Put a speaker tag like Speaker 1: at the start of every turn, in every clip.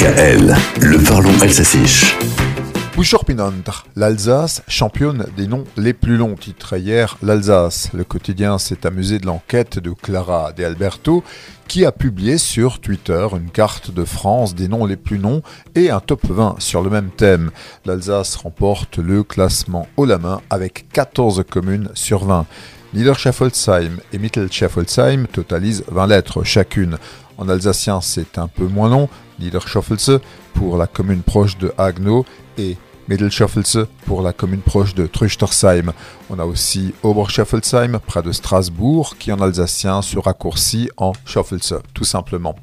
Speaker 1: DKL, le parlons alsacien.
Speaker 2: l'Alsace, championne des noms les plus longs, titre hier l'Alsace. Le quotidien s'est amusé de l'enquête de Clara De Alberto, qui a publié sur Twitter une carte de France des noms les plus longs et un top 20 sur le même thème. L'Alsace remporte le classement haut la main avec 14 communes sur 20. Niederschaffoldsheim et Mittelschaffoldsheim totalisent 20 lettres chacune. En alsacien, c'est un peu moins long, Niederschaffelse pour la commune proche de Agno et Mittelschaffelse pour la commune proche de Truchtersheim. On a aussi Oberschaffelsheim près de Strasbourg qui en alsacien se raccourcit en Schaffelse tout simplement.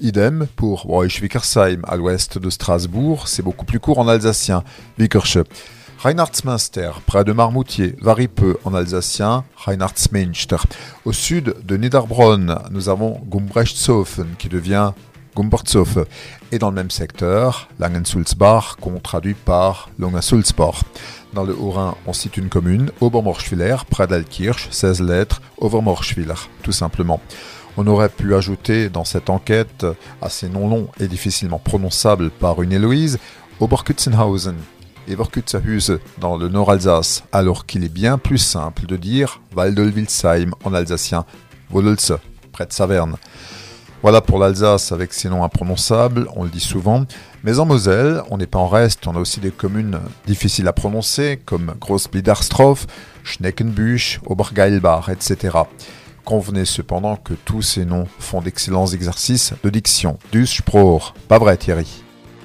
Speaker 2: Idem pour Weichwickersheim à l'ouest de Strasbourg, c'est beaucoup plus court en alsacien, Wickersche. Reinhardsmünster, près de Marmoutier, varie peu en alsacien, Reinhardsmünster. Au sud de Niederbronn, nous avons Gumbrechtshofen qui devient Gumbertshofen. Et dans le même secteur, Langensulzbach, qu'on traduit par Longasulzbach. Dans le Haut-Rhin, on cite une commune, Obermorschwiller, près d'Alkirch, 16 lettres, Overmorschwiller, tout simplement. On aurait pu ajouter dans cette enquête, assez non long et difficilement prononçable par une Héloïse, Oberkutzenhausen, et Vorkutzahuse dans le Nord-Alsace, alors qu'il est bien plus simple de dire Waldolwilsheim en alsacien, Wololze, près de Saverne. Voilà pour l'Alsace avec ses noms imprononçables, on le dit souvent. Mais en Moselle, on n'est pas en reste, on a aussi des communes difficiles à prononcer, comme Großbliederstroff, Schneckenbusch, Obergeilbach, etc. Convenez cependant que tous ces noms font d'excellents exercices de diction. Du Spruch. Pas vrai Thierry?